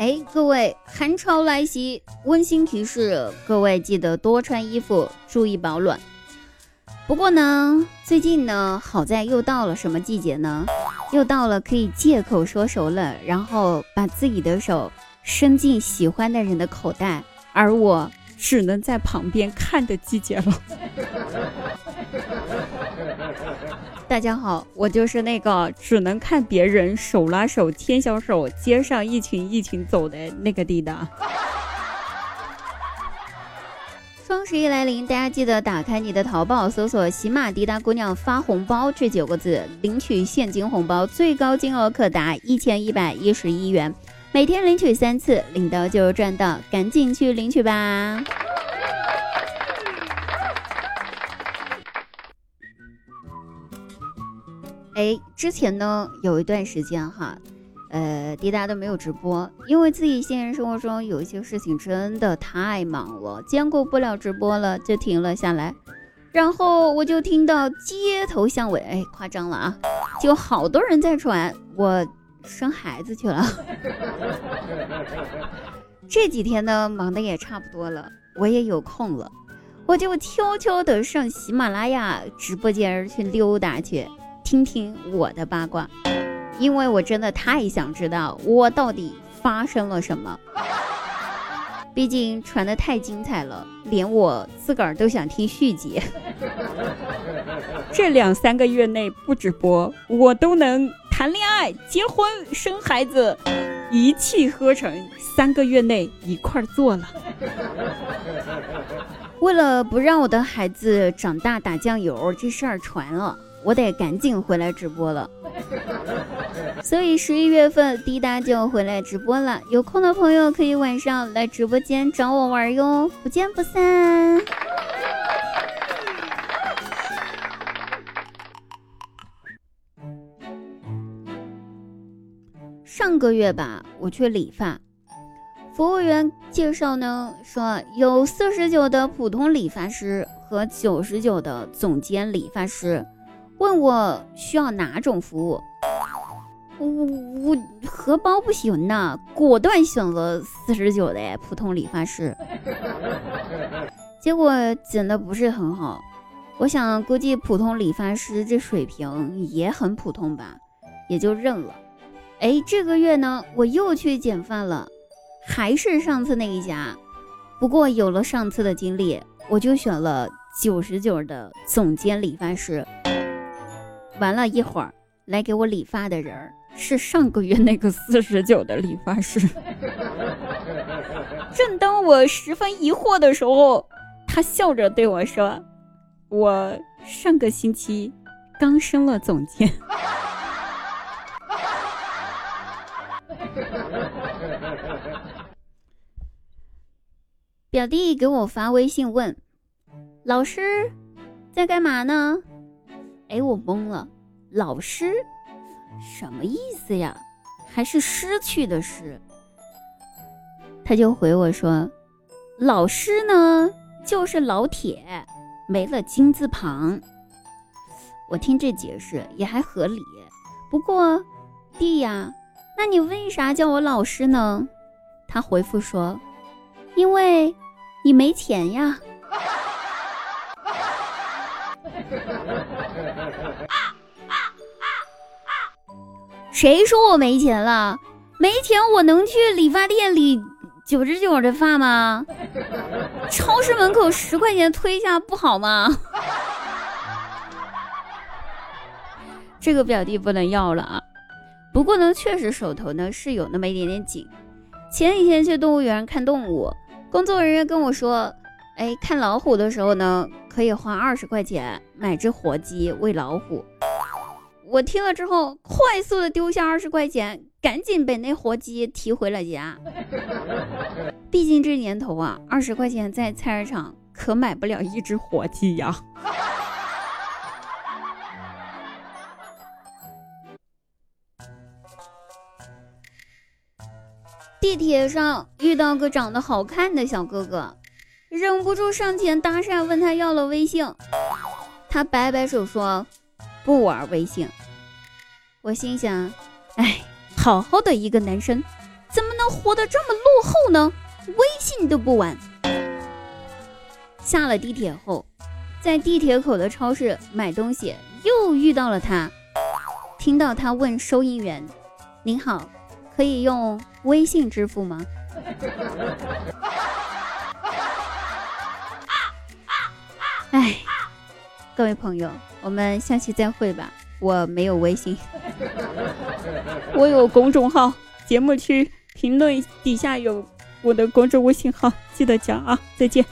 哎，各位，寒潮来袭，温馨提示：各位记得多穿衣服，注意保暖。不过呢，最近呢，好在又到了什么季节呢？又到了可以借口说熟了，然后把自己的手伸进喜欢的人的口袋，而我只能在旁边看的季节了。大家好，我就是那个只能看别人手拉手牵小手，街上一群一群走的那个滴答。双十一来临，大家记得打开你的淘宝，搜索“喜马滴答姑娘发红包”这九个字，领取现金红包，最高金额可达一千一百一十一元，每天领取三次，领到就赚到，赶紧去领取吧！哎，之前呢有一段时间哈。呃，滴答都没有直播，因为自己现实生活中有一些事情真的太忙了，兼顾不了直播了，就停了下来。然后我就听到街头巷尾，哎，夸张了啊，就好多人在传我生孩子去了。这几天呢，忙的也差不多了，我也有空了，我就悄悄的上喜马拉雅直播间去溜达去，听听我的八卦。因为我真的太想知道我到底发生了什么，毕竟传的太精彩了，连我自个儿都想听续集。这两三个月内不直播，我都能谈恋爱、结婚、生孩子，一气呵成，三个月内一块儿做了。为了不让我的孩子长大打酱油，这事儿传了，我得赶紧回来直播了。所以十一月份滴答就回来直播了，有空的朋友可以晚上来直播间找我玩哟，不见不散。上个月吧，我去理发，服务员介绍呢，说有四十九的普通理发师和九十九的总监理发师，问我需要哪种服务。我我荷包不行呐，果断选了四十九的普通理发师，结果剪的不是很好。我想估计普通理发师这水平也很普通吧，也就认了。哎，这个月呢，我又去剪发了，还是上次那一家，不过有了上次的经历，我就选了九十九的总监理发师。完了一会儿，来给我理发的人。是上个月那个四十九的理发师。正当我十分疑惑的时候，他笑着对我说：“我上个星期刚升了总监。”表弟给我发微信问：“老师在干嘛呢？”哎，我懵了，老师。什么意思呀？还是失去的失？他就回我说：“老师呢，就是老铁，没了金字旁。”我听这解释也还合理。不过，弟呀，那你为啥叫我老师呢？他回复说：“因为你没钱呀。”谁说我没钱了？没钱我能去理发店理九十九的发吗？超市门口十块钱推一下不好吗？这个表弟不能要了啊！不过呢，确实手头呢是有那么一点点紧。前几天去动物园看动物，工作人员跟我说：“哎，看老虎的时候呢，可以花二十块钱买只活鸡喂老虎。”我听了之后，快速的丢下二十块钱，赶紧把那活鸡提回了家。毕竟这年头啊，二十块钱在菜市场可买不了一只活鸡呀。地铁上遇到个长得好看的小哥哥，忍不住上前搭讪，问他要了微信。他摆摆手说。不玩微信，我心想，哎，好好的一个男生，怎么能活得这么落后呢？微信都不玩。下了地铁后，在地铁口的超市买东西，又遇到了他。听到他问收银员：“您好，可以用微信支付吗？”各位朋友，我们下期再会吧。我没有微信，我有公众号，节目区评论底下有我的公众微信号，记得加啊！再见。